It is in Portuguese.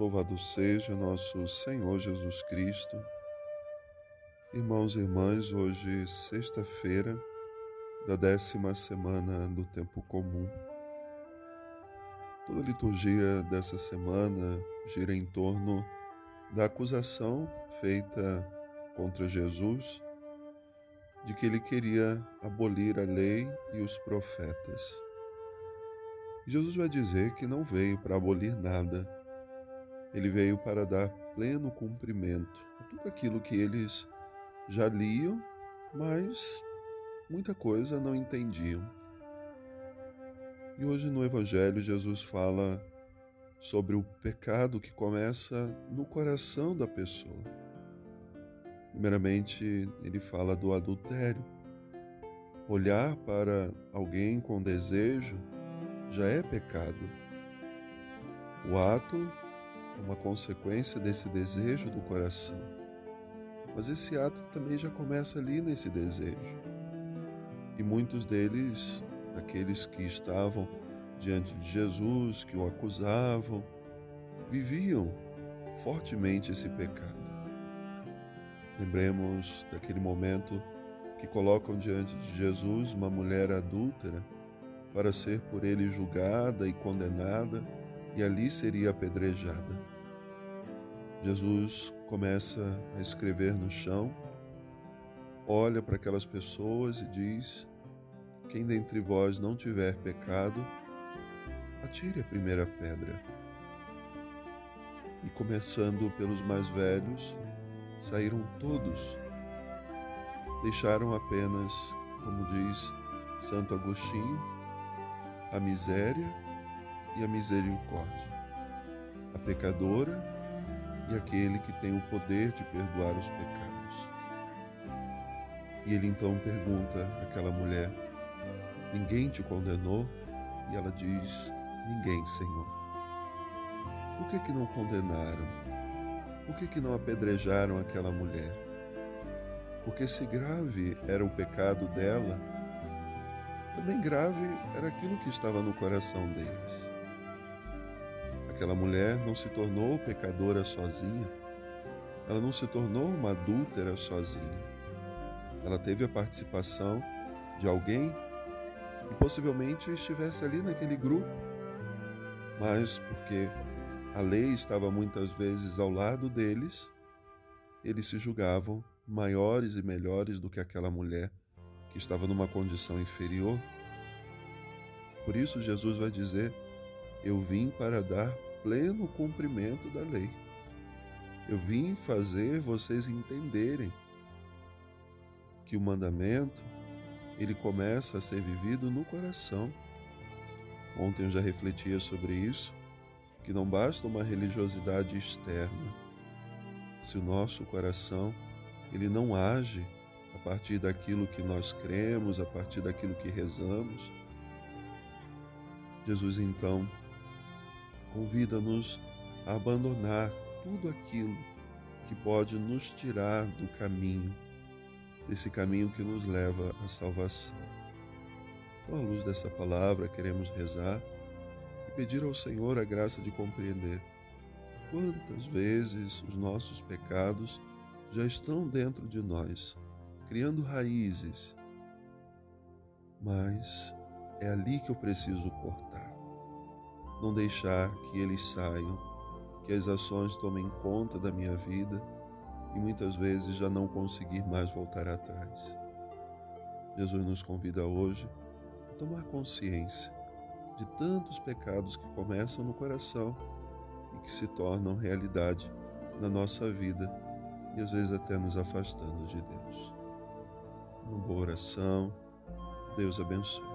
Louvado seja nosso Senhor Jesus Cristo. Irmãos e irmãs, hoje, sexta-feira da décima semana do tempo comum. Toda a liturgia dessa semana gira em torno da acusação feita contra Jesus de que ele queria abolir a lei e os profetas. Jesus vai dizer que não veio para abolir nada, ele veio para dar pleno cumprimento a tudo aquilo que eles já liam, mas muita coisa não entendiam. E hoje no Evangelho, Jesus fala sobre o pecado que começa no coração da pessoa. Primeiramente, ele fala do adultério. Olhar para alguém com desejo já é pecado. O ato é uma consequência desse desejo do coração. Mas esse ato também já começa ali nesse desejo. E muitos deles, aqueles que estavam diante de Jesus, que o acusavam, viviam fortemente esse pecado. Lembremos daquele momento que colocam diante de Jesus uma mulher adúltera para ser por ele julgada e condenada e ali seria apedrejada. Jesus começa a escrever no chão, olha para aquelas pessoas e diz: Quem dentre vós não tiver pecado, atire a primeira pedra. E começando pelos mais velhos, saíram todos. Deixaram apenas, como diz Santo Agostinho, a miséria e a misericórdia, a pecadora e aquele que tem o poder de perdoar os pecados. E ele então pergunta àquela mulher: Ninguém te condenou? E ela diz: Ninguém, Senhor. Por que, que não condenaram? Por que, que não apedrejaram aquela mulher? Porque se grave era o pecado dela, também grave era aquilo que estava no coração deles. Aquela mulher não se tornou pecadora sozinha, ela não se tornou uma adúltera sozinha. Ela teve a participação de alguém que possivelmente estivesse ali naquele grupo, mas porque a lei estava muitas vezes ao lado deles, eles se julgavam maiores e melhores do que aquela mulher que estava numa condição inferior. Por isso, Jesus vai dizer: Eu vim para dar pleno cumprimento da lei. Eu vim fazer vocês entenderem que o mandamento ele começa a ser vivido no coração. Ontem eu já refletia sobre isso, que não basta uma religiosidade externa. Se o nosso coração ele não age a partir daquilo que nós cremos, a partir daquilo que rezamos, Jesus então convida-nos a abandonar tudo aquilo que pode nos tirar do caminho, desse caminho que nos leva à salvação. Então, à luz dessa palavra, queremos rezar e pedir ao Senhor a graça de compreender quantas vezes os nossos pecados já estão dentro de nós, criando raízes, mas é ali que eu preciso cortar não deixar que eles saiam, que as ações tomem conta da minha vida e muitas vezes já não conseguir mais voltar atrás. Jesus nos convida hoje a tomar consciência de tantos pecados que começam no coração e que se tornam realidade na nossa vida e às vezes até nos afastando de Deus. Uma boa oração. Deus abençoe.